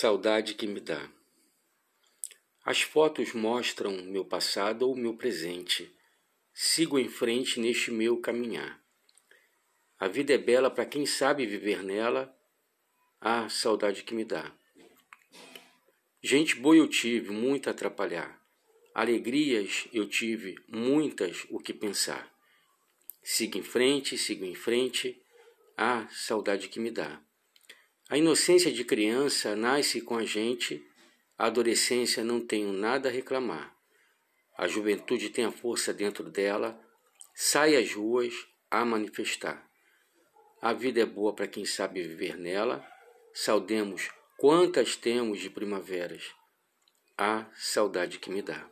Saudade que me dá. As fotos mostram meu passado ou meu presente. Sigo em frente neste meu caminhar. A vida é bela para quem sabe viver nela. Ah, saudade que me dá. Gente boa eu tive, muito a atrapalhar. Alegrias eu tive, muitas o que pensar. Sigo em frente, sigo em frente. Ah, saudade que me dá. A inocência de criança nasce com a gente, a adolescência não tenho nada a reclamar. A juventude tem a força dentro dela, sai às ruas a manifestar. A vida é boa para quem sabe viver nela, saudemos quantas temos de primaveras. A saudade que me dá.